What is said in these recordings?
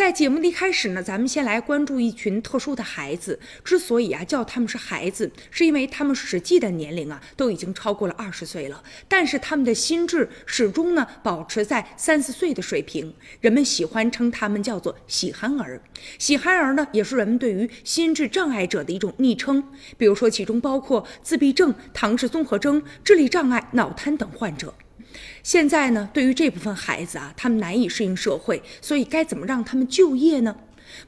在节目的一开始呢，咱们先来关注一群特殊的孩子。之所以啊叫他们是孩子，是因为他们实际的年龄啊都已经超过了二十岁了，但是他们的心智始终呢保持在三四岁的水平。人们喜欢称他们叫做“喜憨儿”。喜憨儿呢，也是人们对于心智障碍者的一种昵称。比如说，其中包括自闭症、唐氏综合征、智力障碍、脑瘫等患者。现在呢，对于这部分孩子啊，他们难以适应社会，所以该怎么让他们就业呢？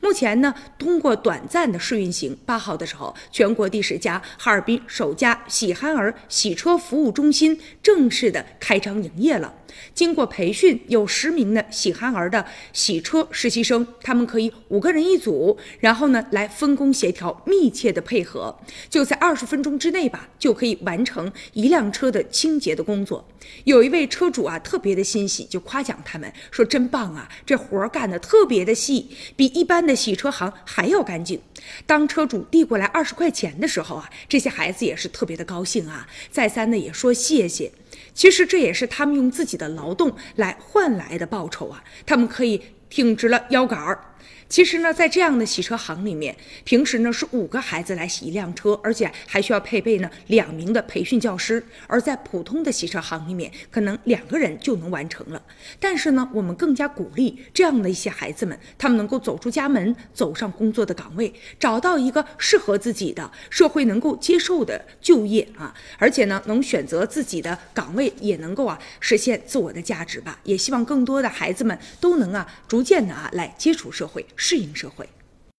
目前呢，通过短暂的试运行，八号的时候，全国第十家、哈尔滨首家喜憨儿洗车服务中心正式的开张营业了。经过培训，有十名的喜憨儿的洗车实习生，他们可以五个人一组，然后呢来分工协调，密切的配合，就在二十分钟之内吧，就可以完成一辆车的清洁的工作。有一位车主啊，特别的欣喜，就夸奖他们说：“真棒啊，这活儿干的特别的细，比一般般的洗车行还要干净。”当车主递过来二十块钱的时候啊，这些孩子也是特别的高兴啊，再三的也说谢谢。其实这也是他们用自己的劳动来换来的报酬啊，他们可以挺直了腰杆儿。其实呢，在这样的洗车行里面，平时呢是五个孩子来洗一辆车，而且还需要配备呢两名的培训教师；而在普通的洗车行里面，可能两个人就能完成了。但是呢，我们更加鼓励这样的一些孩子们，他们能够走出家门，走上工作的岗位，找到一个适合自己的、社会能够接受的就业啊，而且呢，能选择自己的岗岗位，也能够啊实现自我的价值吧。也希望更多的孩子们都能啊逐渐的啊来接触社会。适应社会。